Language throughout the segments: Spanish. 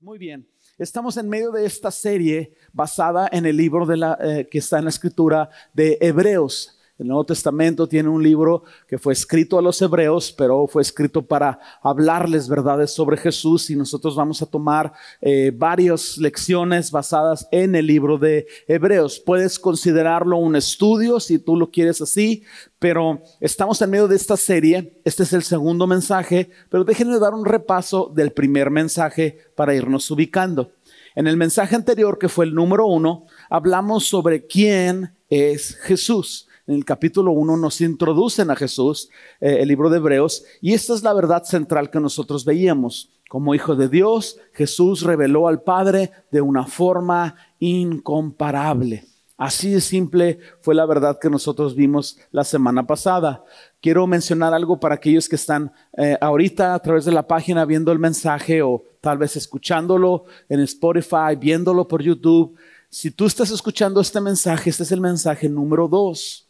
Muy bien, estamos en medio de esta serie basada en el libro de la, eh, que está en la escritura de Hebreos. El Nuevo Testamento tiene un libro que fue escrito a los hebreos, pero fue escrito para hablarles verdades sobre Jesús y nosotros vamos a tomar eh, varias lecciones basadas en el libro de Hebreos. Puedes considerarlo un estudio si tú lo quieres así, pero estamos en medio de esta serie. Este es el segundo mensaje, pero déjenme dar un repaso del primer mensaje para irnos ubicando. En el mensaje anterior, que fue el número uno, hablamos sobre quién es Jesús en el capítulo 1 nos introducen a Jesús, eh, el libro de Hebreos, y esta es la verdad central que nosotros veíamos. Como hijo de Dios, Jesús reveló al Padre de una forma incomparable. Así de simple fue la verdad que nosotros vimos la semana pasada. Quiero mencionar algo para aquellos que están eh, ahorita a través de la página viendo el mensaje o tal vez escuchándolo en Spotify, viéndolo por YouTube. Si tú estás escuchando este mensaje, este es el mensaje número dos.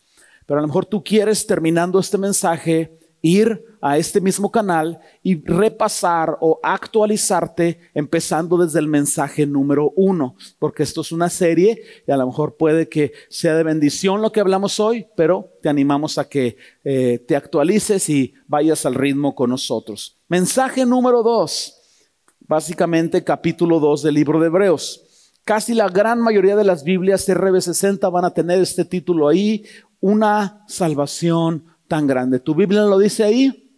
Pero a lo mejor tú quieres, terminando este mensaje, ir a este mismo canal y repasar o actualizarte empezando desde el mensaje número uno, porque esto es una serie y a lo mejor puede que sea de bendición lo que hablamos hoy, pero te animamos a que eh, te actualices y vayas al ritmo con nosotros. Mensaje número dos, básicamente capítulo dos del libro de Hebreos. Casi la gran mayoría de las Biblias RB60 van a tener este título ahí una salvación tan grande. ¿Tu Biblia lo dice ahí?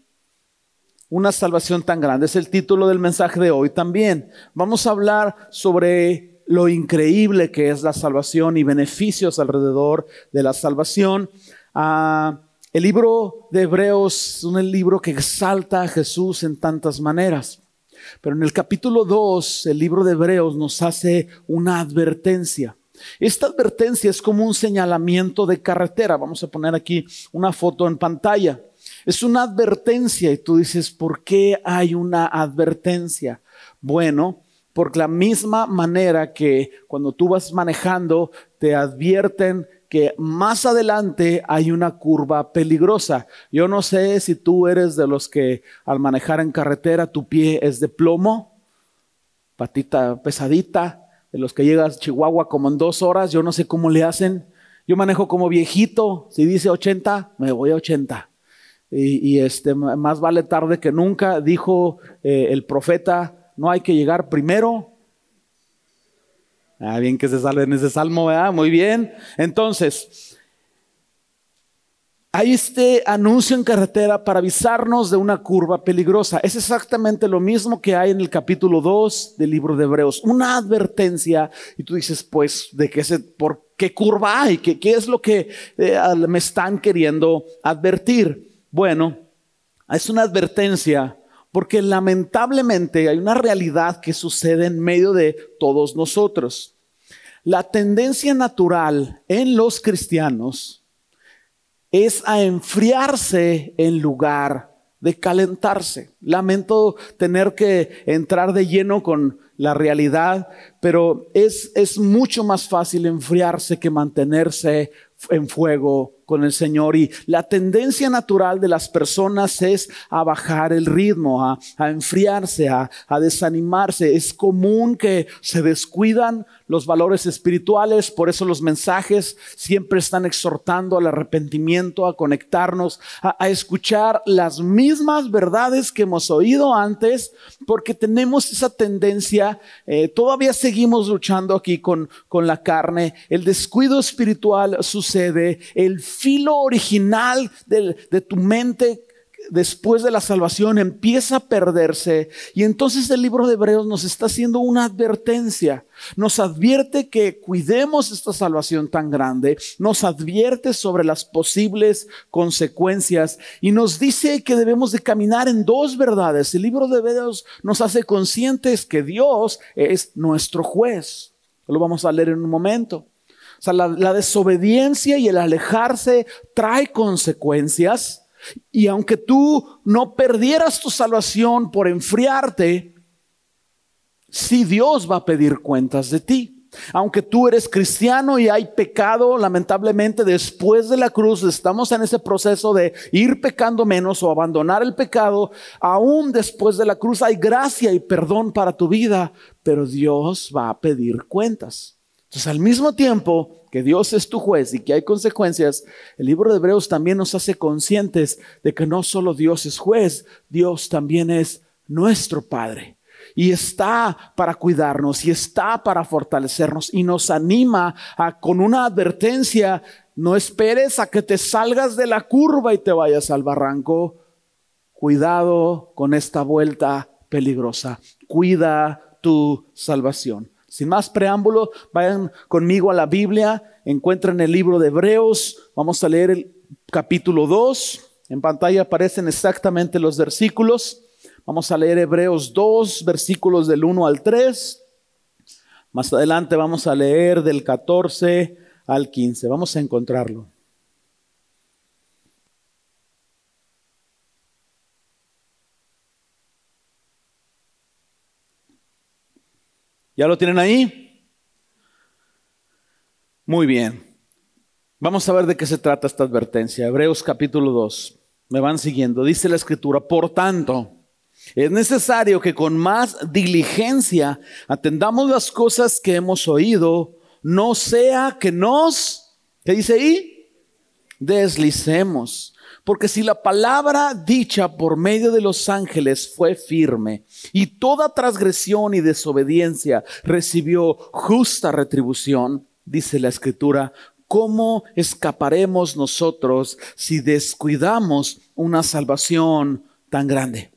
Una salvación tan grande. Es el título del mensaje de hoy también. Vamos a hablar sobre lo increíble que es la salvación y beneficios alrededor de la salvación. Ah, el libro de Hebreos es un libro que exalta a Jesús en tantas maneras. Pero en el capítulo 2, el libro de Hebreos nos hace una advertencia. Esta advertencia es como un señalamiento de carretera. Vamos a poner aquí una foto en pantalla. Es una advertencia y tú dices, ¿por qué hay una advertencia? Bueno, por la misma manera que cuando tú vas manejando te advierten que más adelante hay una curva peligrosa. Yo no sé si tú eres de los que al manejar en carretera tu pie es de plomo, patita pesadita, de los que llegas a Chihuahua como en dos horas, yo no sé cómo le hacen. Yo manejo como viejito, si dice 80, me voy a 80. Y, este, más vale tarde que nunca, dijo eh, el profeta, no hay que llegar primero. Ah, bien que se sale en ese salmo, ¿verdad? Muy bien. Entonces, hay este anuncio en carretera para avisarnos de una curva peligrosa. Es exactamente lo mismo que hay en el capítulo 2 del libro de Hebreos. Una advertencia y tú dices, pues, ¿de qué se, por qué curva hay? ¿Qué, qué es lo que eh, me están queriendo advertir? Bueno, es una advertencia porque lamentablemente hay una realidad que sucede en medio de todos nosotros. La tendencia natural en los cristianos es a enfriarse en lugar de calentarse. Lamento tener que entrar de lleno con la realidad, pero es, es mucho más fácil enfriarse que mantenerse en fuego con el Señor y la tendencia natural de las personas es a bajar el ritmo, a, enfriarse, a, a, desanimarse. Es común que se descuidan los valores espirituales, por eso los mensajes siempre están exhortando al arrepentimiento, a conectarnos, a, escuchar las mismas verdades que hemos oído antes, porque tenemos esa tendencia, eh, todavía seguimos luchando aquí con, con la carne, el descuido espiritual sucede, el filo original de, de tu mente después de la salvación empieza a perderse y entonces el libro de Hebreos nos está haciendo una advertencia. Nos advierte que cuidemos esta salvación tan grande, nos advierte sobre las posibles consecuencias y nos dice que debemos de caminar en dos verdades. El libro de Hebreos nos hace conscientes que Dios es nuestro juez. Lo vamos a leer en un momento. O sea, la, desobediencia y el alejarse trae consecuencias. Y aunque tú no perdieras tu salvación por enfriarte, sí Dios va a pedir cuentas de ti. Aunque tú eres cristiano y hay pecado, lamentablemente después de la cruz estamos en ese proceso de ir pecando menos o abandonar el pecado. Aún después de la cruz hay gracia y perdón para tu vida, pero Dios va a pedir cuentas. Entonces, al mismo tiempo que Dios es tu juez y que hay consecuencias, el libro de Hebreos también nos hace conscientes de que no solo Dios es juez, Dios también es nuestro Padre y está para cuidarnos y está para fortalecernos y nos anima a, con una advertencia, no esperes a que te salgas de la curva y te vayas al barranco. Cuidado con esta vuelta peligrosa. Cuida tu salvación. Sin más preámbulo, vayan conmigo a la Biblia, encuentren el libro de Hebreos, vamos a leer el capítulo 2. En pantalla aparecen exactamente los versículos. Vamos a leer Hebreos 2, versículos del 1 al 3. Más adelante vamos a leer del 14 al 15. Vamos a encontrarlo. ¿Ya lo tienen ahí? Muy bien. Vamos a ver de qué se trata esta advertencia. Hebreos capítulo 2. Me van siguiendo. Dice la escritura, por tanto, es necesario que con más diligencia atendamos las cosas que hemos oído, no sea que nos, ¿qué dice ahí? Deslicemos. Porque si la palabra dicha por medio de los ángeles fue firme y toda transgresión y desobediencia recibió justa retribución, dice la escritura, ¿cómo escaparemos nosotros si descuidamos una salvación tan grande?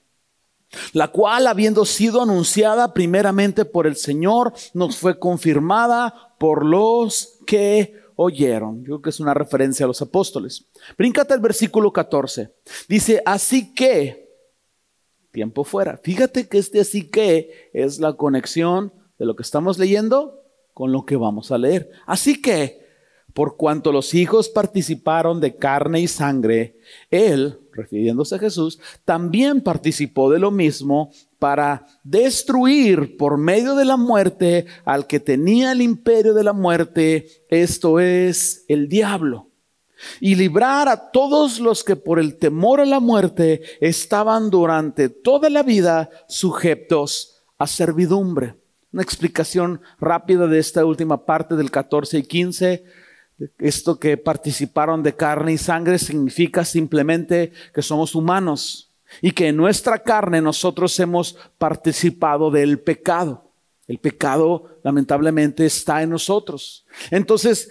la cual habiendo sido anunciada primeramente por el Señor, nos fue confirmada por los que oyeron. Yo creo que es una referencia a los apóstoles. Bríncate el versículo 14. Dice, así que, tiempo fuera. Fíjate que este así que es la conexión de lo que estamos leyendo con lo que vamos a leer. Así que, por cuanto los hijos participaron de carne y sangre, Él, refiriéndose a Jesús, también participó de lo mismo para destruir por medio de la muerte al que tenía el imperio de la muerte, esto es el diablo, y librar a todos los que por el temor a la muerte estaban durante toda la vida sujetos a servidumbre. Una explicación rápida de esta última parte del 14 y 15 esto que participaron de carne y sangre significa simplemente que somos humanos y que en nuestra carne nosotros hemos participado del pecado. El pecado lamentablemente está en nosotros. Entonces,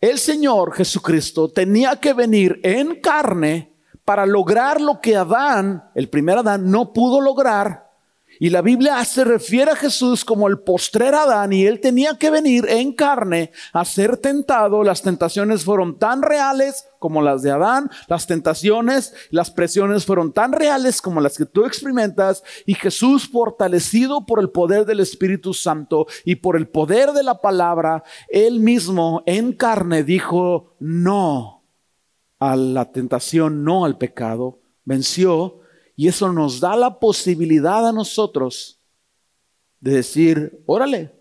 el Señor Jesucristo tenía que venir en carne para lograr lo que Adán, el primer Adán, no pudo lograr y la Biblia se refiere a Jesús como el postrer Adán y él tenía que venir en carne a ser tentado. Las tentaciones fueron tan reales como las de Adán. Las tentaciones, las presiones fueron tan reales como las que tú experimentas. Y Jesús, fortalecido por el poder del Espíritu Santo y por el poder de la palabra, él mismo en carne dijo no a la tentación, no al pecado. Venció y eso nos da la posibilidad a nosotros de decir, órale,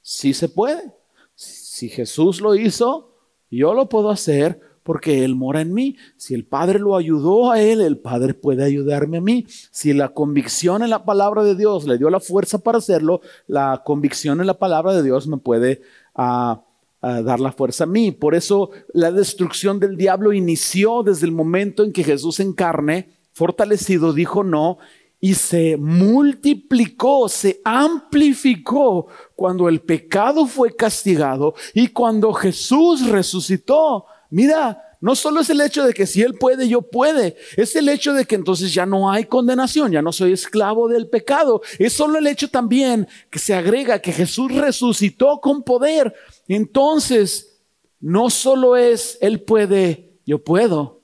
sí se puede. Si Jesús lo hizo, yo lo puedo hacer porque Él mora en mí. Si el Padre lo ayudó a Él, el Padre puede ayudarme a mí. Si la convicción en la palabra de Dios le dio la fuerza para hacerlo, la convicción en la palabra de Dios me puede ah, ah, dar la fuerza a mí. Por eso la destrucción del diablo inició desde el momento en que Jesús encarne fortalecido, dijo no y se multiplicó, se amplificó cuando el pecado fue castigado y cuando Jesús resucitó. Mira, no solo es el hecho de que si Él puede, yo puede. Es el hecho de que entonces ya no hay condenación, ya no soy esclavo del pecado. Es solo el hecho también que se agrega que Jesús resucitó con poder. Entonces, no solo es Él puede, yo puedo.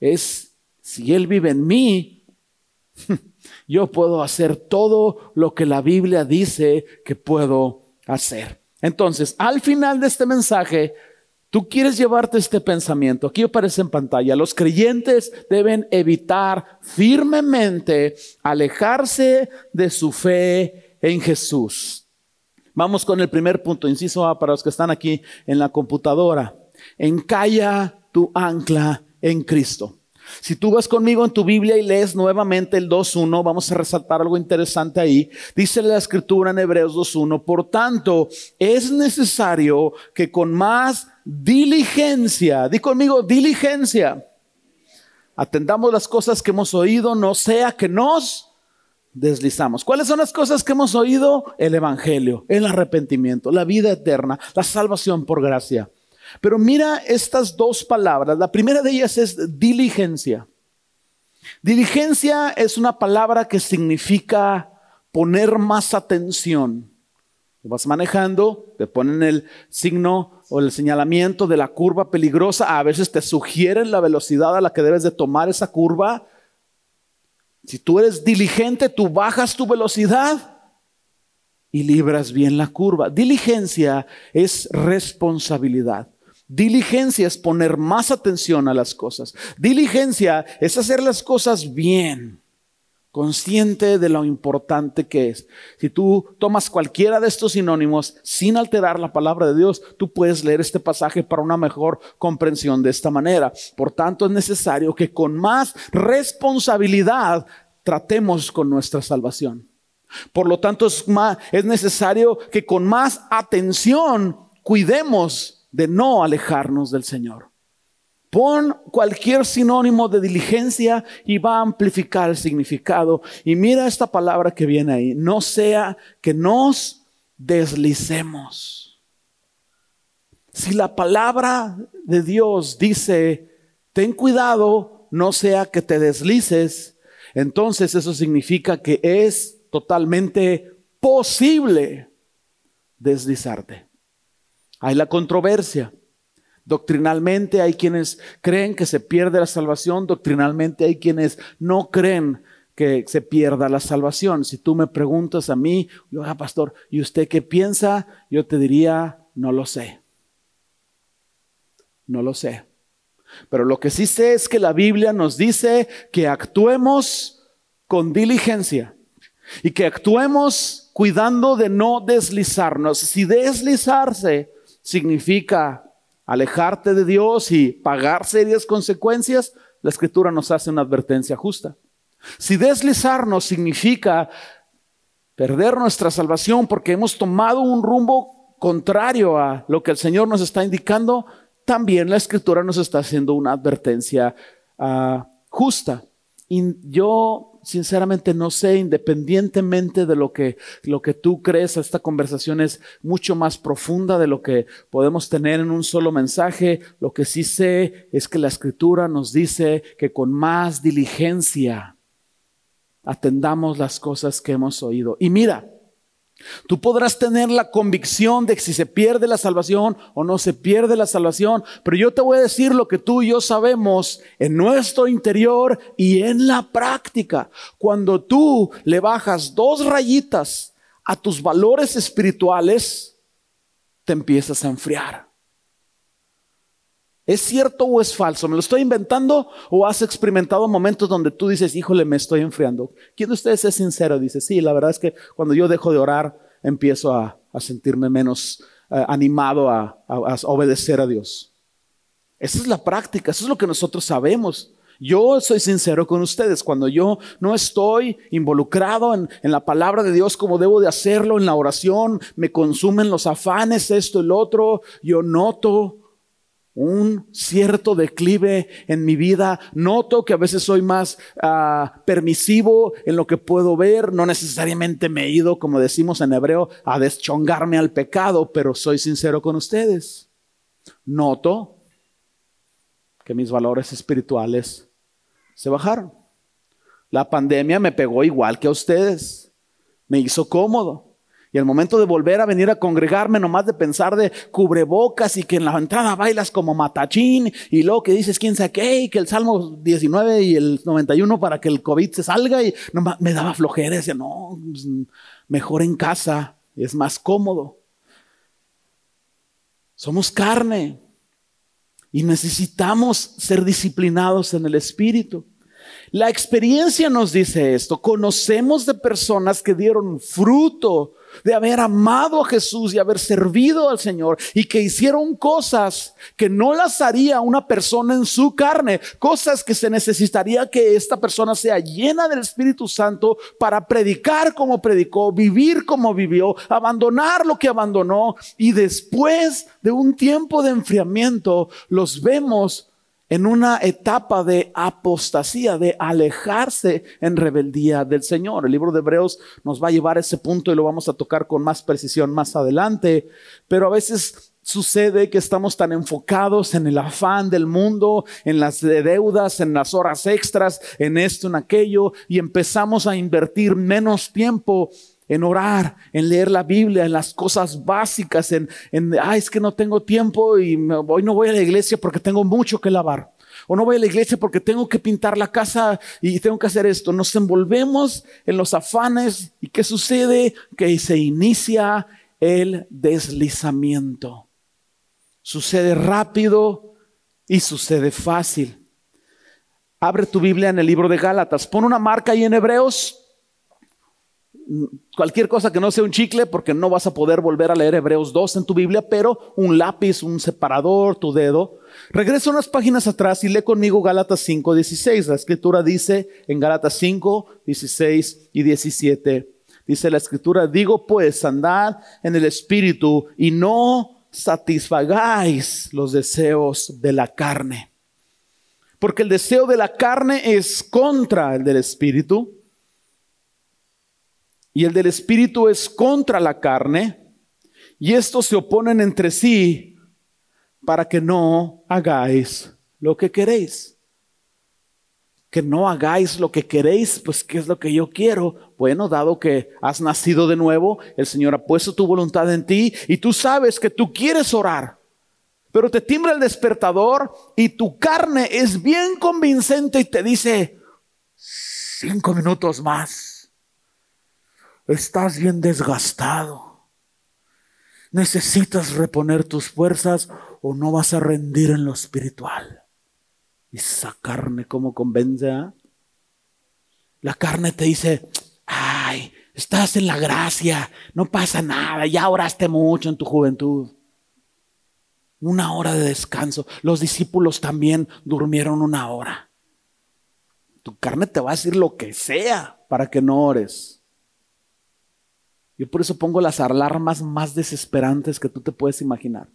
Es si Él vive en mí, yo puedo hacer todo lo que la Biblia dice que puedo hacer. Entonces, al final de este mensaje, tú quieres llevarte este pensamiento. Aquí aparece en pantalla. Los creyentes deben evitar firmemente alejarse de su fe en Jesús. Vamos con el primer punto, inciso para los que están aquí en la computadora. Encalla tu ancla en Cristo. Si tú vas conmigo en tu Biblia y lees nuevamente el 2.1, vamos a resaltar algo interesante ahí. Dice la escritura en Hebreos 2.1, por tanto, es necesario que con más diligencia, di conmigo diligencia, atendamos las cosas que hemos oído, no sea que nos deslizamos. ¿Cuáles son las cosas que hemos oído? El Evangelio, el arrepentimiento, la vida eterna, la salvación por gracia. Pero mira estas dos palabras. La primera de ellas es diligencia. Diligencia es una palabra que significa poner más atención. Vas manejando, te ponen el signo o el señalamiento de la curva peligrosa. A veces te sugieren la velocidad a la que debes de tomar esa curva. Si tú eres diligente, tú bajas tu velocidad y libras bien la curva. Diligencia es responsabilidad. Diligencia es poner más atención a las cosas. Diligencia es hacer las cosas bien, consciente de lo importante que es. Si tú tomas cualquiera de estos sinónimos sin alterar la palabra de Dios, tú puedes leer este pasaje para una mejor comprensión de esta manera. Por tanto, es necesario que con más responsabilidad tratemos con nuestra salvación. Por lo tanto, es, es necesario que con más atención cuidemos de no alejarnos del Señor. Pon cualquier sinónimo de diligencia y va a amplificar el significado. Y mira esta palabra que viene ahí. No sea que nos deslicemos. Si la palabra de Dios dice, ten cuidado, no sea que te deslices, entonces eso significa que es totalmente posible deslizarte. Hay la controversia. Doctrinalmente hay quienes creen que se pierde la salvación, doctrinalmente hay quienes no creen que se pierda la salvación. Si tú me preguntas a mí, yo, ah, pastor, ¿y usted qué piensa? Yo te diría, no lo sé. No lo sé. Pero lo que sí sé es que la Biblia nos dice que actuemos con diligencia y que actuemos cuidando de no deslizarnos. Si deslizarse significa alejarte de Dios y pagar serias consecuencias, la escritura nos hace una advertencia justa. Si deslizarnos significa perder nuestra salvación porque hemos tomado un rumbo contrario a lo que el Señor nos está indicando, también la escritura nos está haciendo una advertencia ah, justa. Y yo sinceramente no sé, independientemente de lo que, lo que tú crees, esta conversación es mucho más profunda de lo que podemos tener en un solo mensaje. Lo que sí sé es que la escritura nos dice que con más diligencia atendamos las cosas que hemos oído. Y mira, Tú podrás tener la convicción de si se pierde la salvación o no se pierde la salvación, pero yo te voy a decir lo que tú y yo sabemos en nuestro interior y en la práctica. Cuando tú le bajas dos rayitas a tus valores espirituales, te empiezas a enfriar. ¿Es cierto o es falso? ¿Me lo estoy inventando o has experimentado momentos donde tú dices, híjole, me estoy enfriando? ¿Quién de ustedes es sincero? Dice, sí, la verdad es que cuando yo dejo de orar, empiezo a, sentirme menos eh, animado a, obedecer a Dios. Esa es la práctica, eso es lo que nosotros sabemos. Yo soy sincero con ustedes, cuando yo no estoy involucrado en, en, la palabra de Dios como debo de hacerlo, en la oración, me consumen los afanes, esto, el otro, yo noto un cierto declive en mi vida. Noto que a veces soy más ah, permisivo en lo que puedo ver. No necesariamente me he ido, como decimos en hebreo, a deschongarme al pecado, pero soy sincero con ustedes. Noto que mis valores espirituales se bajaron. La pandemia me pegó igual que a ustedes. Me hizo cómodo. Y al momento de volver a venir a congregarme, nomás de pensar de cubrebocas y que en la entrada bailas como matachín y luego que dices quién sabe qué y que el Salmo 19 y el 91 para que el COVID se salga y nomás me daba flojera. Decía, no, pues, mejor en casa, es más cómodo. Somos carne y necesitamos ser disciplinados en el espíritu. La experiencia nos dice esto. Conocemos de personas que dieron fruto de haber amado a Jesús y haber servido al Señor y que hicieron cosas que no las haría una persona en su carne, cosas que se necesitaría que esta persona sea llena del Espíritu Santo para predicar como predicó, vivir como vivió, abandonar lo que abandonó y después de un tiempo de enfriamiento los vemos en una etapa de apostasía, de alejarse en rebeldía del Señor. El libro de Hebreos nos va a llevar a ese punto y lo vamos a tocar con más precisión más adelante, pero a veces sucede que estamos tan enfocados en el afán del mundo, en las deudas, en las horas extras, en esto, en aquello, y empezamos a invertir menos tiempo en orar, en leer la Biblia, en las cosas básicas, en, en ay, es que no tengo tiempo y hoy no voy a la iglesia porque tengo mucho que lavar. O no voy a la iglesia porque tengo que pintar la casa y tengo que hacer esto. Nos envolvemos en los afanes y ¿qué sucede? Que se inicia el deslizamiento. Sucede rápido y sucede fácil. Abre tu Biblia en el libro de Gálatas. Pon una marca ahí en Hebreos cualquier cosa que no sea un chicle, porque no vas a poder volver a leer Hebreos 2 en tu Biblia, pero un lápiz, un separador, tu dedo. Regresa unas páginas atrás y lee conmigo Gálatas 5, 16. La escritura dice en Gálatas 5, 16 y 17. Dice la escritura, digo pues, andad en el espíritu y no satisfagáis los deseos de la carne. Porque el deseo de la carne es contra el del espíritu y el del espíritu es contra la carne, y estos se oponen entre sí para que no hagáis lo que queréis. Que no hagáis lo que queréis, pues ¿qué es lo que yo quiero? Bueno, dado que has nacido de nuevo, el Señor ha puesto tu voluntad en ti y tú sabes que tú quieres orar, pero te timbra el despertador y tu carne es bien convincente y te dice, cinco minutos más Estás bien desgastado. Necesitas reponer tus fuerzas o no vas a rendir en lo espiritual. Y esa carne como convence. ¿ah? La carne te dice, ay, estás en la gracia, no pasa nada, ya oraste mucho en tu juventud. Una hora de descanso. Los discípulos también durmieron una hora. Tu carne te va a decir lo que sea para que no ores. Yo por eso pongo las alarmas más desesperantes que tú te puedes imaginar,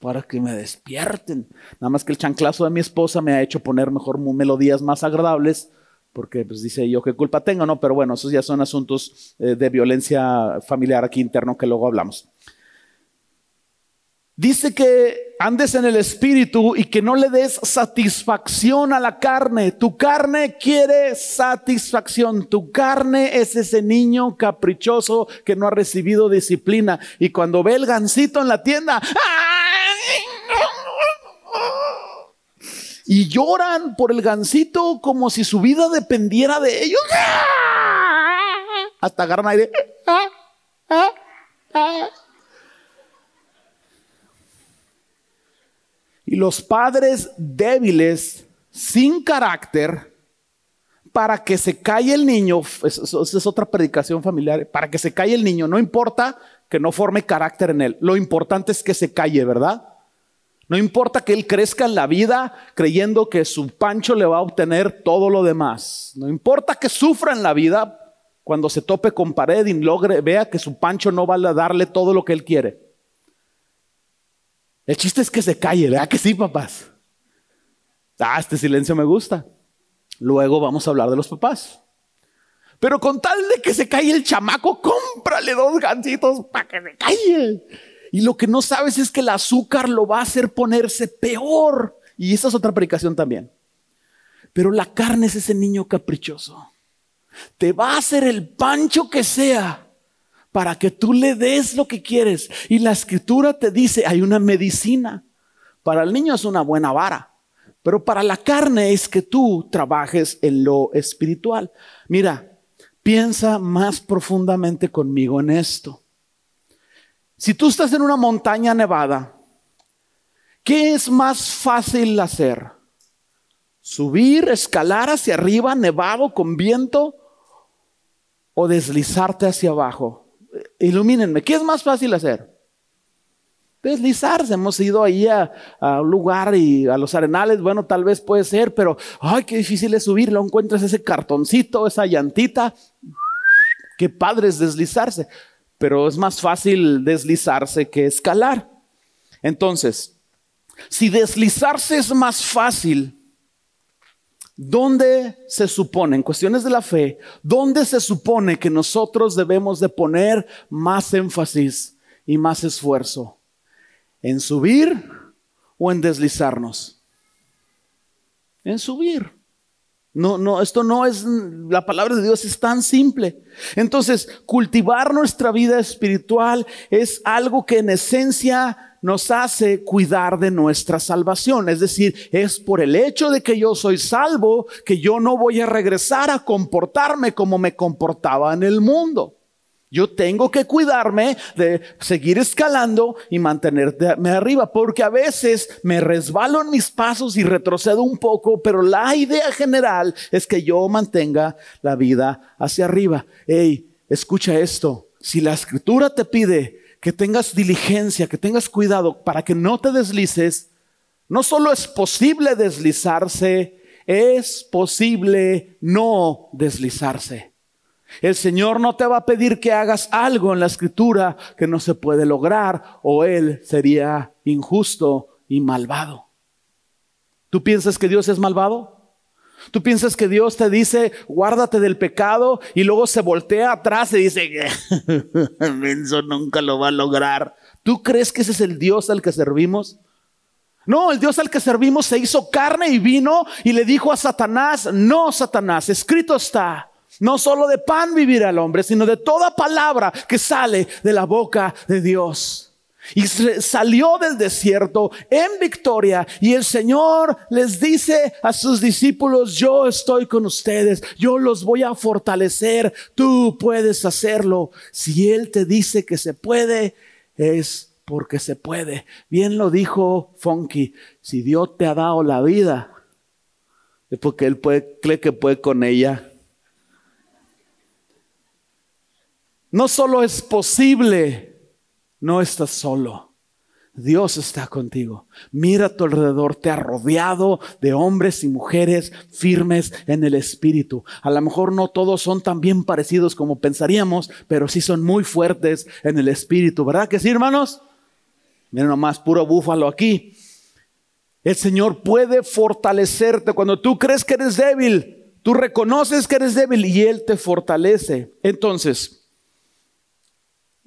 para que me despierten. Nada más que el chanclazo de mi esposa me ha hecho poner mejor melodías más agradables, porque pues dice yo qué culpa tengo, ¿no? Pero bueno, esos ya son asuntos eh, de violencia familiar aquí interno que luego hablamos. Dice que andes en el espíritu y que no le des satisfacción a la carne. Tu carne quiere satisfacción. Tu carne es ese niño caprichoso que no ha recibido disciplina. Y cuando ve el gancito en la tienda, y lloran por el gancito como si su vida dependiera de ellos. Hasta agarran aire. Y los padres débiles, sin carácter, para que se calle el niño, esa es otra predicación familiar, para que se calle el niño, no importa que no forme carácter en él, lo importante es que se calle, ¿verdad? No importa que él crezca en la vida creyendo que su pancho le va a obtener todo lo demás. No importa que sufra en la vida cuando se tope con pared y logre, vea que su pancho no va a darle todo lo que él quiere. El chiste es que se calle, ¿verdad que sí, papás? Ah, este silencio me gusta. Luego vamos a hablar de los papás. Pero con tal de que se calle el chamaco, cómprale dos gancitos para que se calle. Y lo que no sabes es que el azúcar lo va a hacer ponerse peor. Y esa es otra predicación también. Pero la carne es ese niño caprichoso. Te va a hacer el pancho que sea para que tú le des lo que quieres. Y la escritura te dice, hay una medicina. Para el niño es una buena vara, pero para la carne es que tú trabajes en lo espiritual. Mira, piensa más profundamente conmigo en esto. Si tú estás en una montaña nevada, ¿qué es más fácil hacer? ¿Subir, escalar hacia arriba, nevado, con viento? ¿O deslizarte hacia abajo? Ilumínenme, ¿qué es más fácil hacer? Deslizarse, hemos ido ahí a, un lugar y a los arenales, bueno, tal vez puede ser, pero ay, qué difícil es subirlo, encuentras ese cartoncito, esa llantita, qué padre es deslizarse, pero es más fácil deslizarse que escalar. Entonces, si deslizarse es más fácil, ¿dónde se supone, en cuestiones de la fe, dónde se supone que nosotros debemos de poner más énfasis y más esfuerzo? ¿En subir o en deslizarnos? En subir. No, no, esto no es, la palabra de Dios es tan simple. Entonces, cultivar nuestra vida espiritual es algo que en esencia nos hace cuidar de nuestra salvación. Es decir, es por el hecho de que yo soy salvo que yo no voy a regresar a comportarme como me comportaba en el mundo. Yo tengo que cuidarme de seguir escalando y mantenerme arriba, porque a veces me resbalo en mis pasos y retrocedo un poco, pero la idea general es que yo mantenga la vida hacia arriba. Hey, escucha esto. Si la escritura te pide que tengas diligencia, que tengas cuidado para que no te deslices. No solo es posible deslizarse, es posible no deslizarse. El Señor no te va a pedir que hagas algo en la escritura que no se puede lograr o Él sería injusto y malvado. ¿Tú piensas que Dios es malvado? Tú piensas que Dios te dice, guárdate del pecado y luego se voltea atrás y dice, eso nunca lo va a lograr. ¿Tú crees que ese es el Dios al que servimos? No, el Dios al que servimos se hizo carne y vino y le dijo a Satanás, no, Satanás, escrito está, no solo de pan vivirá el hombre, sino de toda palabra que sale de la boca de Dios. Y salió del desierto en victoria y el Señor les dice a sus discípulos, yo estoy con ustedes, yo los voy a fortalecer, tú puedes hacerlo. Si Él te dice que se puede, es porque se puede. Bien lo dijo Funky, si Dios te ha dado la vida, es porque Él puede, cree que puede con ella. No solo es posible, no estás solo. Dios está contigo. Mira a tu alrededor, te ha rodeado de hombres y mujeres firmes en el espíritu. A lo mejor no todos son tan bien parecidos como pensaríamos, pero sí son muy fuertes en el espíritu. ¿Verdad que sí, hermanos? Miren nomás, puro búfalo aquí. El Señor puede fortalecerte cuando tú crees que eres débil. Tú reconoces que eres débil y Él te fortalece. Entonces,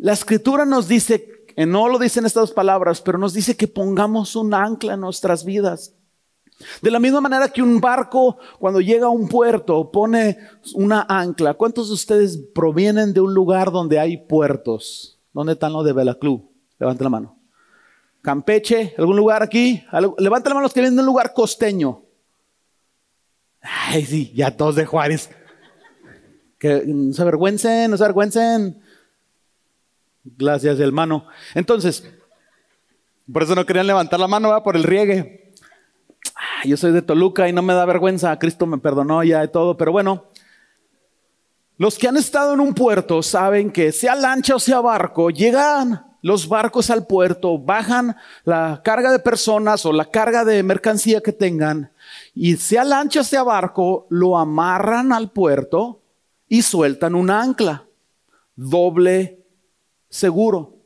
la escritura nos dice, no lo dicen estas palabras, pero nos dice que pongamos un ancla en nuestras vidas. De la misma manera que un barco cuando llega a un puerto pone una ancla. ¿Cuántos de ustedes provienen de un lugar donde hay puertos? ¿Dónde están los de Belaclú? Levanten la mano. Campeche, ¿algún lugar aquí? Levanten la mano los que vienen de un lugar costeño. Ay, sí, ya todos de Juárez. Que no se avergüencen, no se avergüencen. Gracias, hermano. Entonces, por eso no querían levantar la mano, va por el riegue. yo soy de Toluca y no me da vergüenza. Cristo me perdonó ya de todo, pero bueno. Los que han estado en un puerto saben que sea lancha o sea barco, llegan los barcos al puerto, bajan la carga de personas o la carga de mercancía que tengan y sea lancha o sea barco, lo amarran al puerto y sueltan un ancla. Doble seguro.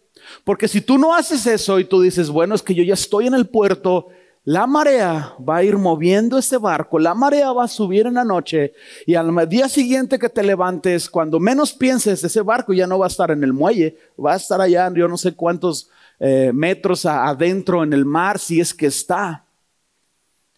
Porque si tú no haces eso y tú dices, bueno, es que yo ya estoy en el puerto, la marea va a ir moviendo ese barco, la marea va a subir en la noche y al día siguiente que te levantes, cuando menos pienses, ese barco ya no va a estar en el muelle, va a estar allá, yo no sé cuántos eh, metros adentro en el mar, si es que está.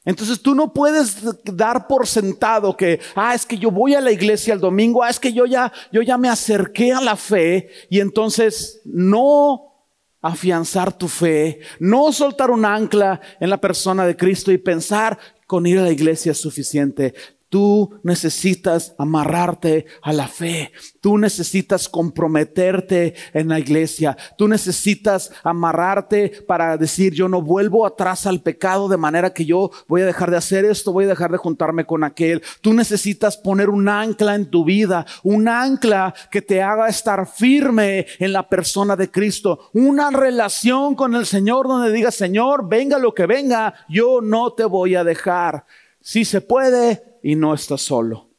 Entonces tú no puedes dar por sentado que, ah, es que yo voy a la iglesia el domingo, ah, es que yo ya, yo ya me acerqué a la fe y entonces no afianzar tu fe, no soltar un ancla en la persona de Cristo y pensar con ir a la iglesia es suficiente. Tú necesitas amarrarte a la fe. Tú necesitas comprometerte en la iglesia. Tú necesitas amarrarte para decir yo no vuelvo atrás al pecado de manera que yo voy a dejar de hacer esto, voy a dejar de juntarme con aquel. Tú necesitas poner un ancla en tu vida, un ancla que te haga estar firme en la persona de Cristo. Una relación con el Señor donde diga Señor, venga lo que venga, yo no te voy a dejar. Si se puede, y no estás solo.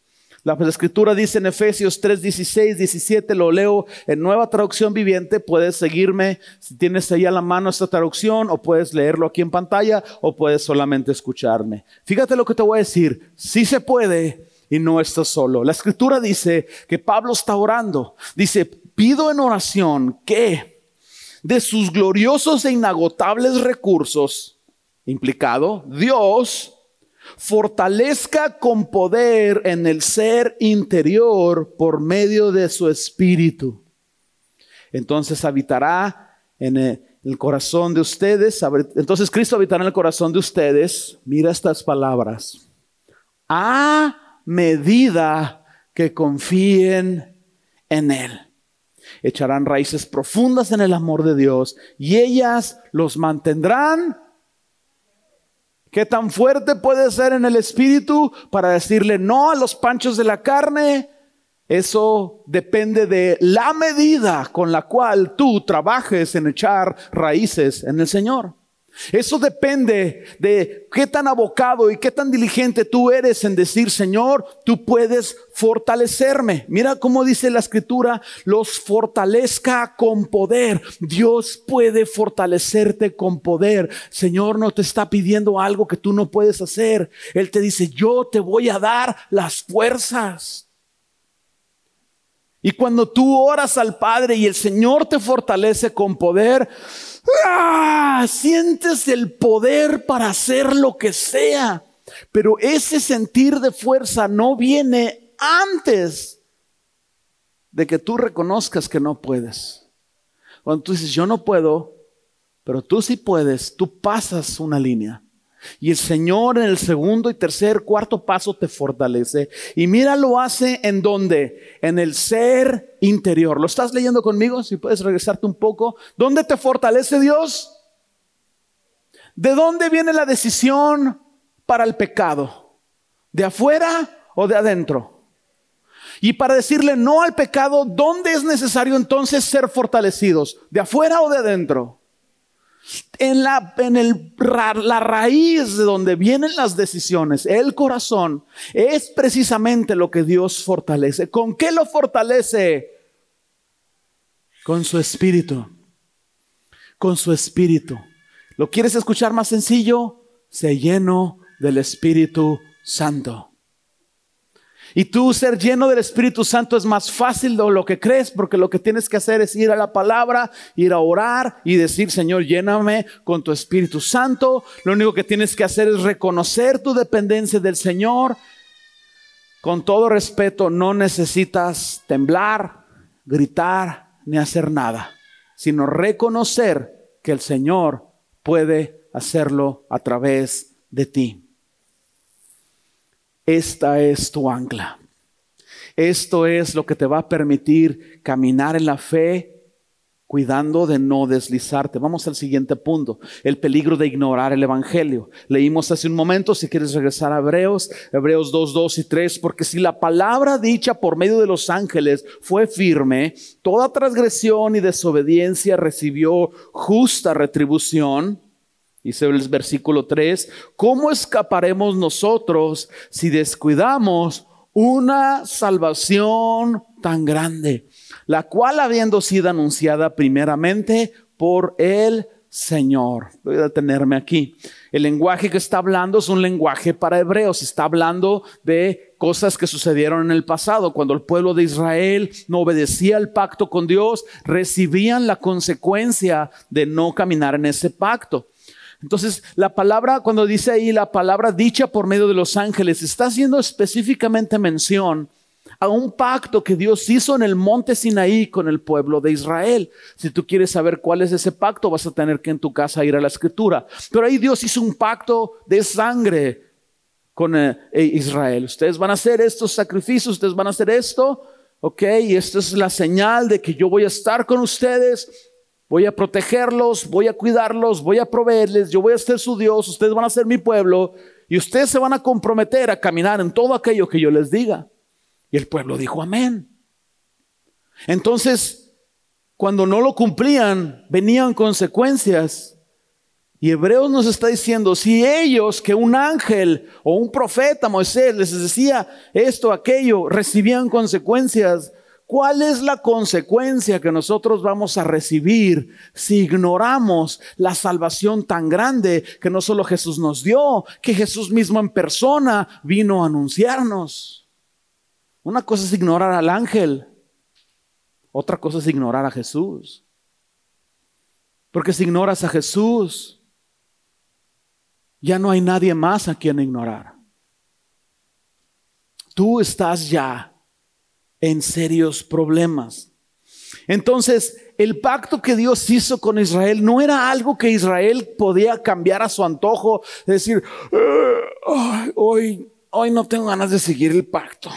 La escritura dice en Efesios 3, 16, 17, lo leo en nueva traducción viviente, puedes seguirme si tienes ahí a la mano esta traducción o puedes leerlo aquí en pantalla o puedes solamente escucharme. Fíjate lo que te voy a decir, si se puede y no estás solo. La escritura dice que Pablo está orando, dice, pido en oración que de sus gloriosos e inagotables recursos, implicado, Dios, fortalezca con poder en el ser interior por medio de su espíritu. Entonces habitará en el, corazón de ustedes. Entonces Cristo habitará en el corazón de ustedes. Mira estas palabras. A medida que confíen en Él. Echarán raíces profundas en el amor de Dios y ellas los mantendrán ¿Qué tan fuerte puede ser en el espíritu para decirle no a los panchos de la carne? Eso depende de la medida con la cual tú trabajes en echar raíces en el Señor. Eso depende de qué tan abocado y qué tan diligente tú eres en decir, Señor, tú puedes fortalecerme. Mira cómo dice la escritura, los fortalezca con poder. Dios puede fortalecerte con poder. Señor no te está pidiendo algo que tú no puedes hacer. Él te dice, yo te voy a dar las fuerzas. Y cuando tú oras al Padre y el Señor te fortalece con poder, ¡Ah! Sientes el poder para hacer lo que sea. Pero ese sentir de fuerza no viene antes de que tú reconozcas que no puedes. Cuando tú dices, yo no puedo, pero tú sí puedes, tú pasas una línea. Y el Señor en el segundo y tercer, cuarto paso te fortalece. Y mira, lo hace en donde? En el ser interior. ¿Lo estás leyendo conmigo? Si puedes regresarte un poco. ¿Dónde te fortalece Dios? ¿De dónde viene la decisión para el pecado? ¿De afuera o de adentro? Y para decirle no al pecado, ¿dónde es necesario entonces ser fortalecidos? ¿De afuera o de adentro? En, la, en el, la raíz de donde vienen las decisiones, el corazón, es precisamente lo que Dios fortalece. ¿Con qué lo fortalece? Con su espíritu. Con su espíritu. ¿Lo quieres escuchar más sencillo? Se lleno del Espíritu Santo. Y tú ser lleno del Espíritu Santo es más fácil de lo que crees, porque lo que tienes que hacer es ir a la palabra, ir a orar y decir, Señor, lléname con tu Espíritu Santo. Lo único que tienes que hacer es reconocer tu dependencia del Señor. Con todo respeto, no necesitas temblar, gritar, ni hacer nada, sino reconocer que el Señor puede hacerlo a través de ti. Esta es tu ancla. Esto es lo que te va a permitir caminar en la fe cuidando de no deslizarte. Vamos al siguiente punto, el peligro de ignorar el Evangelio. Leímos hace un momento, si quieres regresar a Hebreos, Hebreos 2, 2 y 3, porque si la palabra dicha por medio de los ángeles fue firme, toda transgresión y desobediencia recibió justa retribución. Dice el versículo 3, ¿cómo escaparemos nosotros si descuidamos una salvación tan grande, la cual habiendo sido anunciada primeramente por el Señor? Voy a detenerme aquí. El lenguaje que está hablando es un lenguaje para hebreos, está hablando de cosas que sucedieron en el pasado, cuando el pueblo de Israel no obedecía el pacto con Dios, recibían la consecuencia de no caminar en ese pacto. Entonces, la palabra, cuando dice ahí la palabra dicha por medio de los ángeles, está haciendo específicamente mención a un pacto que Dios hizo en el monte Sinaí con el pueblo de Israel. Si tú quieres saber cuál es ese pacto, vas a tener que en tu casa ir a la escritura. Pero ahí Dios hizo un pacto de sangre con eh, eh, Israel. Ustedes van a hacer estos sacrificios, ustedes van a hacer esto, ok, y esta es la señal de que yo voy a estar con ustedes, voy a protegerlos, voy a cuidarlos, voy a proveerles, yo voy a ser su Dios, ustedes van a ser mi pueblo, y ustedes se van a comprometer a caminar en todo aquello que yo les diga. Y el pueblo dijo, amén. Entonces, cuando no lo cumplían, venían consecuencias. Y Hebreos nos está diciendo, si ellos que un ángel o un profeta, Moisés, les decía esto, aquello, recibían consecuencias, ¿cuál es la consecuencia que nosotros vamos a recibir si ignoramos la salvación tan grande que no solo Jesús nos dio, que Jesús mismo en persona vino a anunciarnos? Una cosa es ignorar al ángel, otra cosa es ignorar a Jesús. Porque si ignoras a Jesús, ya no hay nadie más a quien ignorar. Tú estás ya en serios problemas. Entonces, el pacto que Dios hizo con Israel no era algo que Israel podía cambiar a su antojo, decir, hoy, hoy no tengo ganas de seguir el pacto.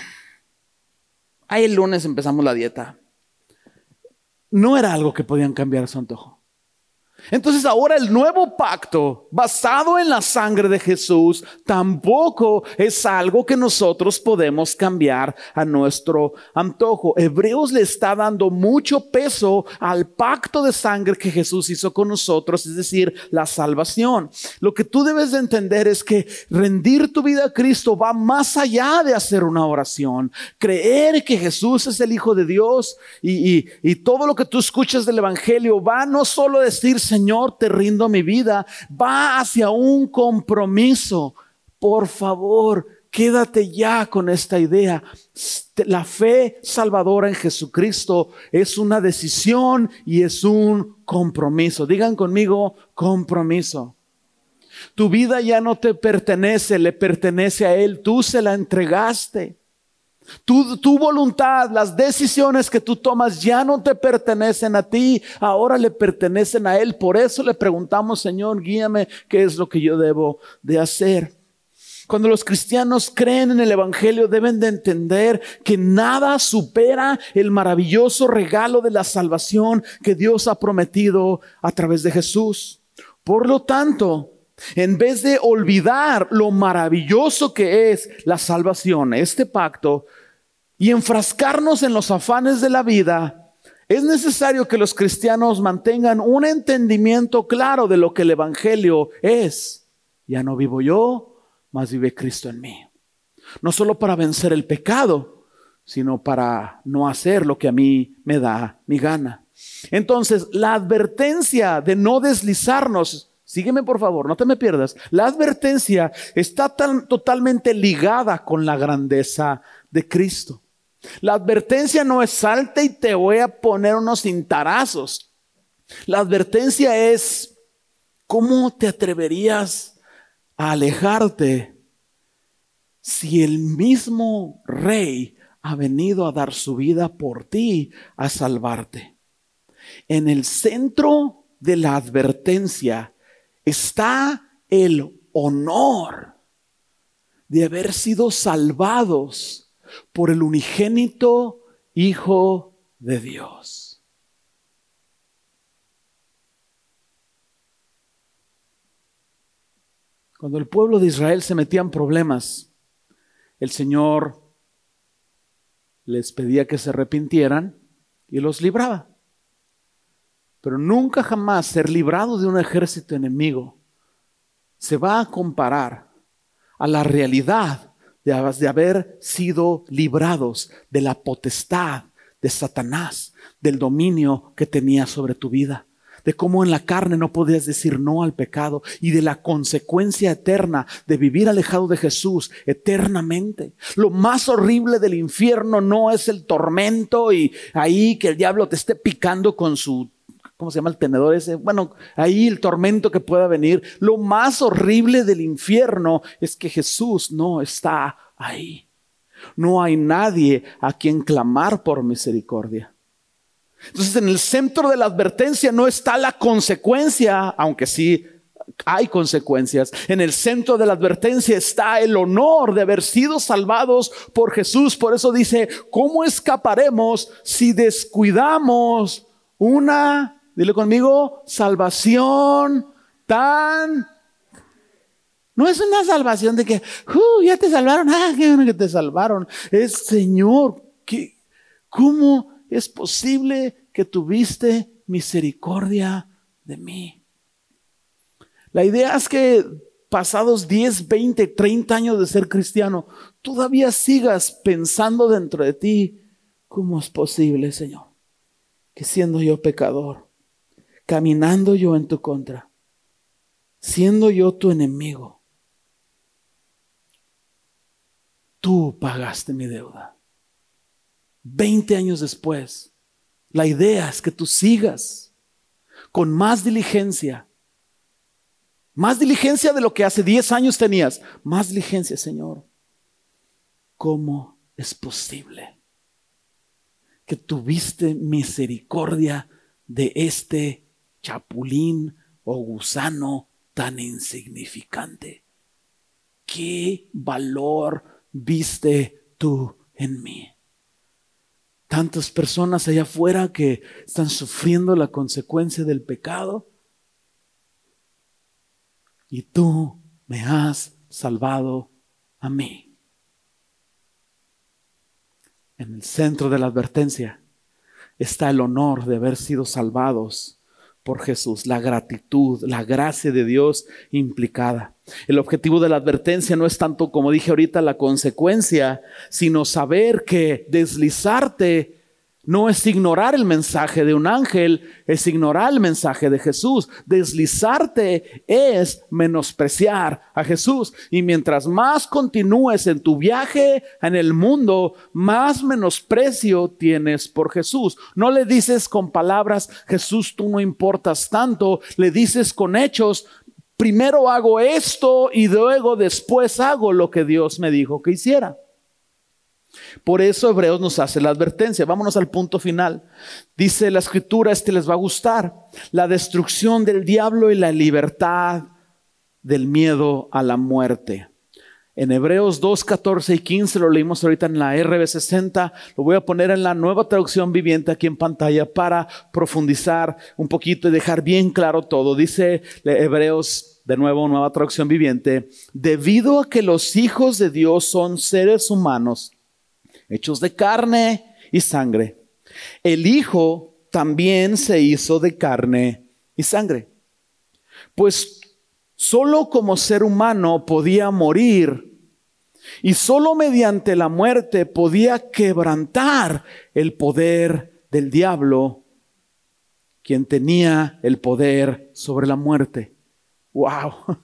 Ahí el lunes empezamos la dieta. No era algo que podían cambiar a su antojo. Entonces ahora el nuevo pacto basado en la sangre de Jesús tampoco es algo que nosotros podemos cambiar a nuestro antojo. Hebreos le está dando mucho peso al pacto de sangre que Jesús hizo con nosotros, es decir, la salvación. Lo que tú debes de entender es que rendir tu vida a Cristo va más allá de hacer una oración. Creer que Jesús es el Hijo de Dios y, y todo lo que tú escuchas del Evangelio va no solo a decir, Señor, te rindo mi vida, va hacia un compromiso. Por favor, quédate ya con esta idea. La fe salvadora en Jesucristo es una decisión y es un compromiso. Digan conmigo, compromiso. Tu vida ya no te pertenece, le pertenece a Él. Tú se la entregaste. Tu, voluntad, las decisiones que tú tomas ya no te pertenecen a ti, ahora le pertenecen a Él. Por eso le preguntamos, Señor, guíame, ¿qué es lo que yo debo de hacer? Cuando los cristianos creen en el Evangelio deben de entender que nada supera el maravilloso regalo de la salvación que Dios ha prometido a través de Jesús. Por lo tanto, en vez de olvidar lo maravilloso que es la salvación, este pacto, y enfrascarnos en los afanes de la vida, es necesario que los cristianos mantengan un entendimiento claro de lo que el Evangelio es. Ya no vivo yo, mas vive Cristo en mí. No solo para vencer el pecado, sino para no hacer lo que a mí me da mi gana. Entonces, la advertencia de no deslizarnos Sígueme por favor, no te me pierdas. La advertencia está tan totalmente ligada con la grandeza de Cristo. La advertencia no es salte y te voy a poner unos cintarazos. La advertencia es cómo te atreverías a alejarte si el mismo rey ha venido a dar su vida por ti, a salvarte. En el centro de la advertencia está el honor de haber sido salvados por el unigénito Hijo de Dios. Cuando el pueblo de Israel se metía en problemas, el Señor les pedía que se arrepintieran y los libraba. Pero nunca jamás ser librado de un ejército enemigo se va a comparar a la realidad de haber sido librados de la potestad de Satanás, del dominio que tenía sobre tu vida, de cómo en la carne no podías decir no al pecado y de la consecuencia eterna de vivir alejado de Jesús eternamente. Lo más horrible del infierno no es el tormento y ahí que el diablo te esté picando con su ¿cómo se llama el tenedor ese? Bueno, ahí el tormento que pueda venir. Lo más horrible del infierno es que Jesús no está ahí. No hay nadie a quien clamar por misericordia. Entonces en el centro de la advertencia no está la consecuencia, aunque sí hay consecuencias. En el centro de la advertencia está el honor de haber sido salvados por Jesús. Por eso dice, ¿cómo escaparemos si descuidamos una, dile conmigo, salvación tan... No es una salvación de que, uh, ya te salvaron, ah, qué bueno que te salvaron. Es, Señor, ¿qué, ¿cómo es posible que tuviste misericordia de mí? La idea es que pasados 10, 20, 30 años de ser cristiano, todavía sigas pensando dentro de ti, ¿cómo es posible, Señor? Que siendo yo pecador, caminando yo en tu contra, siendo yo tu enemigo, tú pagaste mi deuda. 20 años después, la idea es que tú sigas con más diligencia más diligencia de lo que hace 10 años tenías. Más diligencia, Señor. ¿Cómo es posible que tuviste misericordia de este chapulín o gusano tan insignificante? ¿Qué valor viste tú en mí? Tantas personas allá afuera que están sufriendo la consecuencia del pecado y tú me has salvado a mí. En el centro de la advertencia está el honor de haber sido salvados por Jesús, la gratitud, la gracia de Dios implicada. El objetivo de la advertencia no es tanto, como dije ahorita, la consecuencia, sino saber que deslizarte no es ignorar el mensaje de un ángel, es ignorar el mensaje de Jesús. Deslizarte es menospreciar a Jesús. Y mientras más continúes en tu viaje en el mundo, más menosprecio tienes por Jesús. No le dices con palabras, Jesús, tú no importas tanto. Le dices con hechos, primero hago esto y luego después hago lo que Dios me dijo que hiciera. Por eso Hebreos nos hace la advertencia. Vámonos al punto final. Dice la escritura, este les va a gustar, la destrucción del diablo y la libertad del miedo a la muerte. En Hebreos 2, 14 y 15 lo leímos ahorita en la RB60. Lo voy a poner en la nueva traducción viviente aquí en pantalla para profundizar un poquito y dejar bien claro todo. Dice Hebreos, de nuevo, nueva traducción viviente. Debido a que los hijos de Dios son seres humanos, hechos de carne y sangre. El Hijo también se hizo de carne y sangre. Pues solo como ser humano podía morir y solo mediante la muerte podía quebrantar el poder del diablo, quien tenía el poder sobre la muerte. ¡Wow!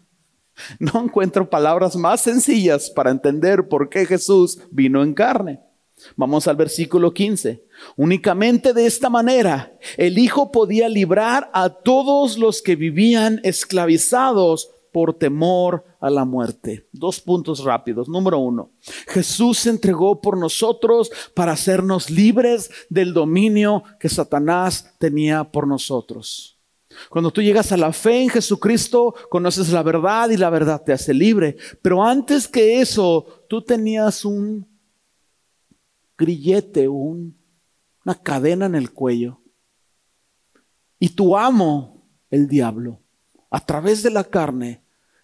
No encuentro palabras más sencillas para entender por qué Jesús vino en carne. Vamos al versículo 15. Únicamente de esta manera el Hijo podía librar a todos los que vivían esclavizados por temor a la muerte. Dos puntos rápidos. Número uno, Jesús se entregó por nosotros para hacernos libres del dominio que Satanás tenía por nosotros. Cuando tú llegas a la fe en Jesucristo, conoces la verdad y la verdad te hace libre. Pero antes que eso, tú tenías un grillete, un, una cadena en el cuello. Y tu amo, el diablo, a través de la carne,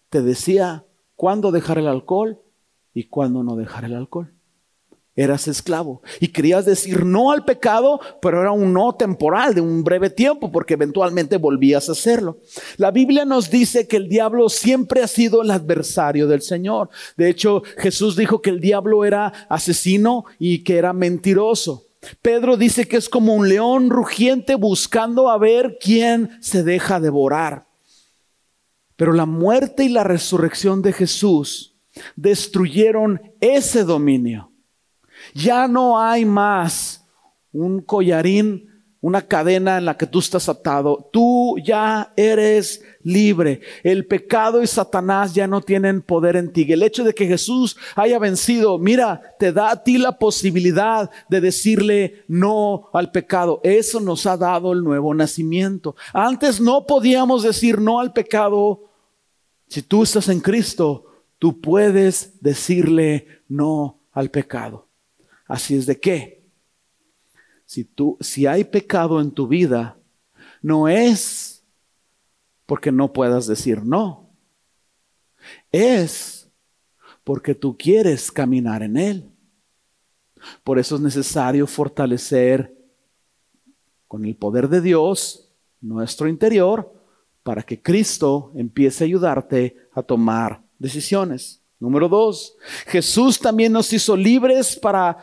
te decía cuándo dejar el alcohol y cuándo no dejar el alcohol eras esclavo y querías decir no al pecado, pero era un no temporal de un breve tiempo porque eventualmente volvías a hacerlo. La Biblia nos dice que el diablo siempre ha sido el adversario del Señor. De hecho, Jesús dijo que el diablo era asesino y que era mentiroso. Pedro dice que es como un león rugiente buscando a ver quién se deja devorar. Pero la muerte y la resurrección de Jesús destruyeron ese dominio. Ya no hay más un collarín, una cadena en la que tú estás atado. Tú ya eres libre. El pecado y Satanás ya no tienen poder en ti. El hecho de que Jesús haya vencido, mira, te da a ti la posibilidad de decirle no al pecado. Eso nos ha dado el nuevo nacimiento. Antes no podíamos decir no al pecado Si tú estás en Cristo, tú puedes decirle no al pecado. Así es de qué? Si tú si hay pecado en tu vida, no es porque no puedas decir no. Es porque tú quieres caminar en él. Por eso es necesario fortalecer con el poder de Dios nuestro interior para que Cristo empiece a ayudarte a tomar decisiones. Número dos, Jesús también nos hizo libres para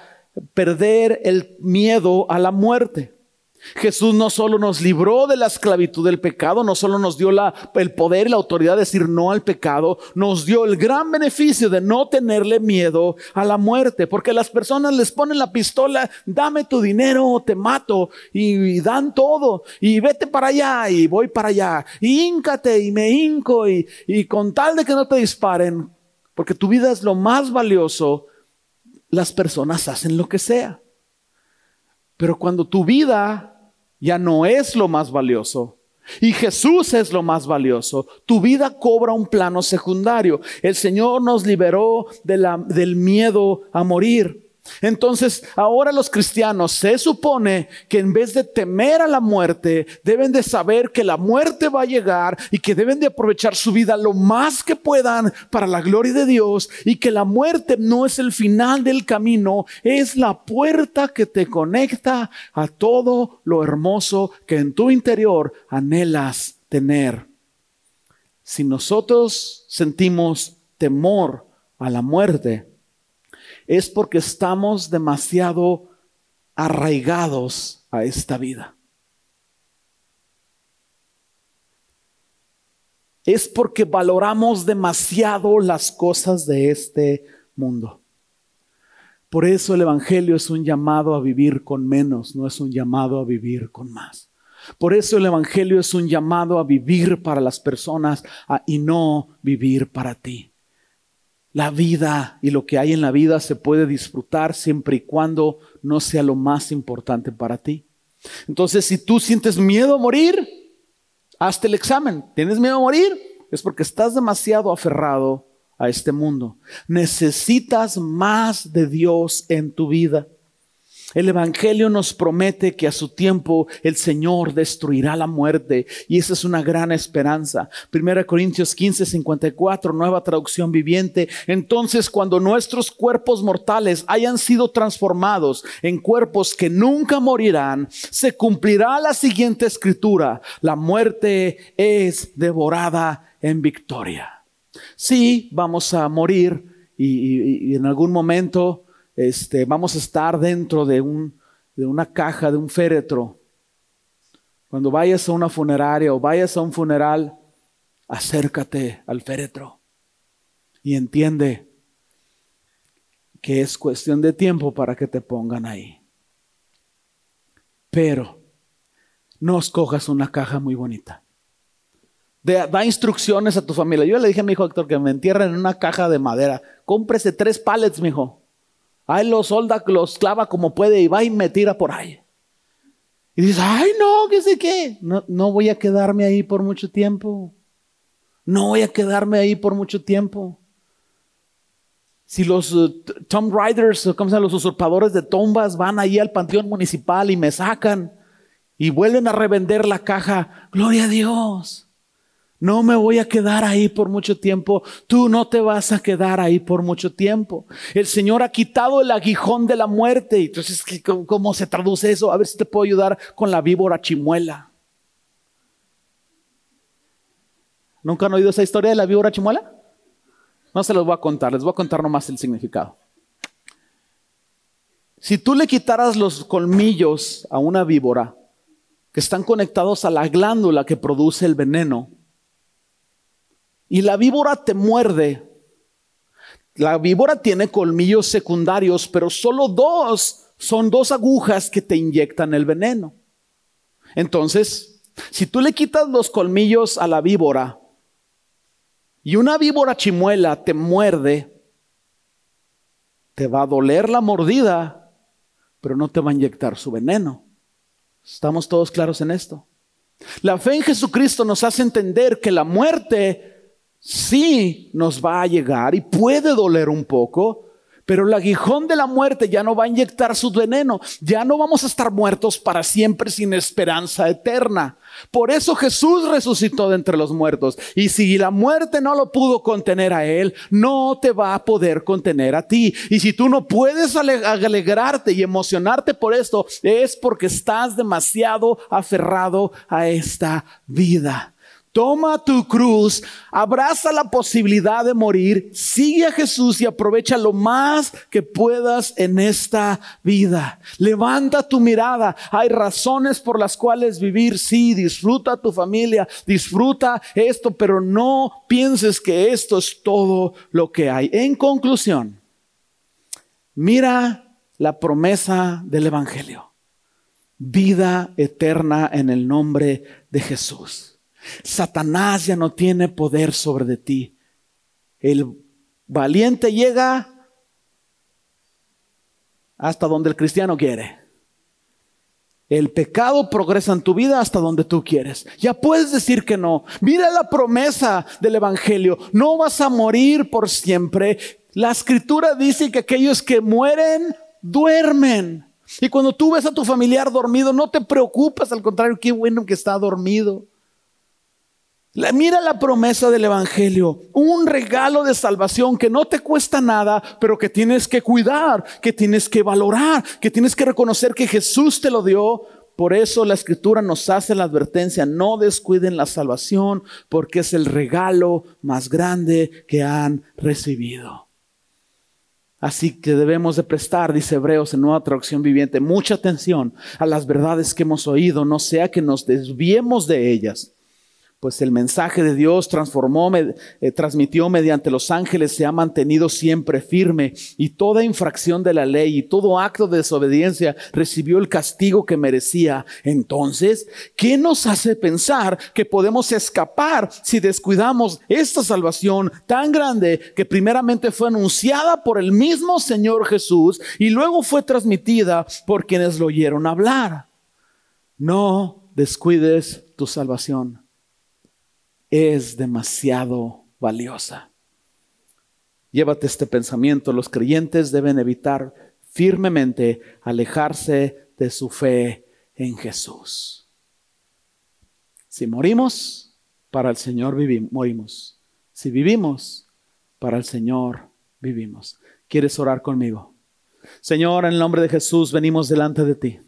perder el miedo a la muerte. Jesús no solo nos libró de la esclavitud del pecado, no solo nos dio el poder y la autoridad de decir no al pecado, nos dio el gran beneficio de no tenerle miedo a la muerte, porque las personas les ponen la pistola, dame tu dinero o te mato, y, dan todo, y vete para allá, y voy para allá, y híncate, y me hinco, y con tal de que no te disparen, porque tu vida es lo más valioso, las personas hacen lo que sea. Pero cuando tu vida ya no es lo más valioso. Y Jesús es lo más valioso. Tu vida cobra un plano secundario. El Señor nos liberó del miedo a morir. Entonces, ahora los cristianos se supone que en vez de temer a la muerte, deben de saber que la muerte va a llegar y que deben de aprovechar su vida lo más que puedan para la gloria de Dios y que la muerte no es el final del camino, es la puerta que te conecta a todo lo hermoso que en tu interior anhelas tener. Si nosotros sentimos temor a la muerte, es porque estamos demasiado arraigados a esta vida. Es porque valoramos demasiado las cosas de este mundo. Por eso el Evangelio es un llamado a vivir con menos, no es un llamado a vivir con más. Por eso el Evangelio es un llamado a vivir para las personas y no vivir para ti. La vida y lo que hay en la vida se puede disfrutar siempre y cuando no sea lo más importante para ti. Entonces, si tú sientes miedo a morir, hazte el examen. ¿Tienes miedo a morir? Es porque estás demasiado aferrado a este mundo. Necesitas más de Dios en tu vida. El Evangelio nos promete que a su tiempo el Señor destruirá la muerte y esa es una gran esperanza. Primera Corintios 15, 54, nueva traducción viviente. Entonces cuando nuestros cuerpos mortales hayan sido transformados en cuerpos que nunca morirán, se cumplirá la siguiente escritura. La muerte es devorada en victoria. Sí, vamos a morir y, y en algún momento este, vamos a estar dentro de, un, de una caja, de un féretro. Cuando vayas a una funeraria o vayas a un funeral, acércate al féretro y entiende que es cuestión de tiempo para que te pongan ahí. Pero no escojas una caja muy bonita. da instrucciones a tu familia. Yo le dije a mi hijo Héctor que me entierren en una caja de madera. Cómprese tres pallets, mi hijo. Ahí los solda, los clava como puede y va y me tira por ahí. Y dice, ay no, qué sé qué. No, no voy a quedarme ahí por mucho tiempo. No voy a quedarme ahí por mucho tiempo. Si los uh, Tomb Riders, como se los usurpadores de tumbas van ahí al panteón municipal y me sacan y vuelven a revender la caja, gloria a Dios. No me voy a quedar ahí por mucho tiempo. Tú no te vas a quedar ahí por mucho tiempo. El Señor ha quitado el aguijón de la muerte. Entonces, ¿cómo se traduce eso? A ver si te puedo ayudar con la víbora chimuela. ¿Nunca han oído esa historia de la víbora chimuela? No se los voy a contar, les voy a contar nomás el significado. Si tú le quitaras los colmillos a una víbora que están conectados a la glándula que produce el veneno, y la víbora te muerde. La víbora tiene colmillos secundarios, pero solo dos son dos agujas que te inyectan el veneno. Entonces, si tú le quitas los colmillos a la víbora y una víbora chimuela te muerde, te va a doler la mordida, pero no te va a inyectar su veneno. ¿Estamos todos claros en esto? La fe en Jesucristo nos hace entender que la muerte sí nos va a llegar y puede doler un poco, pero el aguijón de la muerte ya no va a inyectar su veneno. Ya no vamos a estar muertos para siempre sin esperanza eterna. Por eso Jesús resucitó de entre los muertos. Y si la muerte no lo pudo contener a él, no te va a poder contener a ti. Y si tú no puedes alegrarte y emocionarte por esto, es porque estás demasiado aferrado a esta vida. Toma tu cruz, abraza la posibilidad de morir, sigue a Jesús y aprovecha lo más que puedas en esta vida. Levanta tu mirada. Hay razones por las cuales vivir. Sí, disfruta tu familia, disfruta esto, pero no pienses que esto es todo lo que hay. En conclusión, mira la promesa del Evangelio. Vida eterna en el nombre de Jesús. Satanás ya no tiene poder sobre de ti. El valiente llega hasta donde el cristiano quiere. El pecado progresa en tu vida hasta donde tú quieres. Ya puedes decir que no. Mira la promesa del Evangelio. No vas a morir por siempre. La escritura dice que aquellos que mueren, duermen. Y cuando tú ves a tu familiar dormido, no te preocupas, al contrario, qué bueno que está dormido mira la promesa del Evangelio, un regalo de salvación que no te cuesta nada, pero que tienes que cuidar, que tienes que valorar, que tienes que reconocer que Jesús te lo dio. Por eso la escritura nos hace la advertencia, no descuiden la salvación, porque es el regalo más grande que han recibido. Así que debemos de prestar, dice Hebreos en nueva traducción viviente, mucha atención a las verdades que hemos oído, no sea que nos desviemos de ellas pues el mensaje de Dios transformó, eh, transmitió mediante los ángeles, se ha mantenido siempre firme y toda infracción de la ley y todo acto de desobediencia recibió el castigo que merecía. Entonces, ¿qué nos hace pensar que podemos escapar si descuidamos esta salvación tan grande que primeramente fue anunciada por el mismo Señor Jesús y luego fue transmitida por quienes lo oyeron hablar? No descuides tu salvación es demasiado valiosa. Llévate este pensamiento. Los creyentes deben evitar firmemente alejarse de su fe en Jesús. Si morimos, para el Señor morimos. Si vivimos, para el Señor vivimos. ¿Quieres orar conmigo? Señor, en el nombre de Jesús venimos delante de ti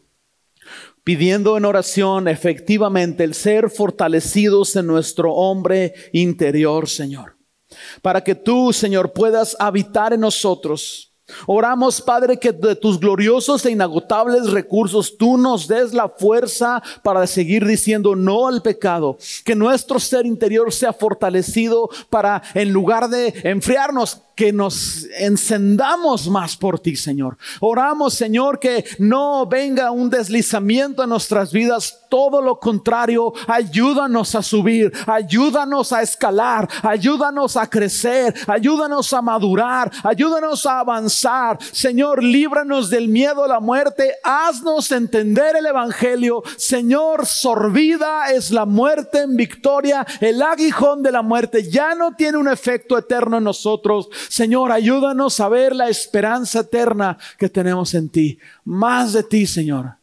pidiendo en oración efectivamente el ser fortalecidos en nuestro hombre interior, Señor. Para que tú, Señor, puedas habitar en nosotros. Oramos, Padre, que de tus gloriosos e inagotables recursos tú nos des la fuerza para seguir diciendo no al pecado. Que nuestro ser interior sea fortalecido para, en lugar de enfriarnos, que nos encendamos más por ti, Señor. Oramos, Señor, que no venga un deslizamiento en nuestras vidas, todo lo contrario, ayúdanos a subir, ayúdanos a escalar, ayúdanos a crecer, ayúdanos a madurar, ayúdanos a avanzar. Señor, líbranos del miedo a la muerte, haznos entender el Evangelio. Señor, sorbida es la muerte en victoria, el aguijón de la muerte ya no tiene un efecto eterno en nosotros. Señor, ayúdanos a ver la esperanza eterna que tenemos en ti. Más de ti, Señor,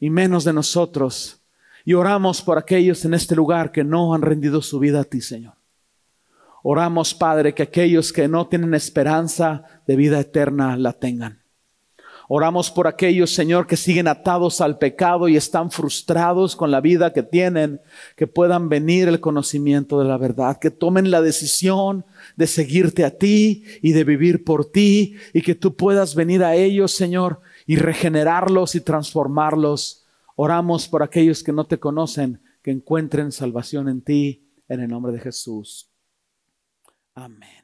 y menos de nosotros. Y oramos por aquellos en este lugar que no han rendido su vida a ti, Señor. Oramos, Padre, que aquellos que no tienen esperanza de vida eterna la tengan. Oramos por aquellos, Señor, que siguen atados al pecado y están frustrados con la vida que tienen, que puedan venir el conocimiento de la verdad, que tomen la decisión de seguirte a ti y de vivir por ti y que tú puedas venir a ellos, Señor, y regenerarlos y transformarlos. Oramos por aquellos que no te conocen, que encuentren salvación en ti, en el nombre de Jesús. Amén.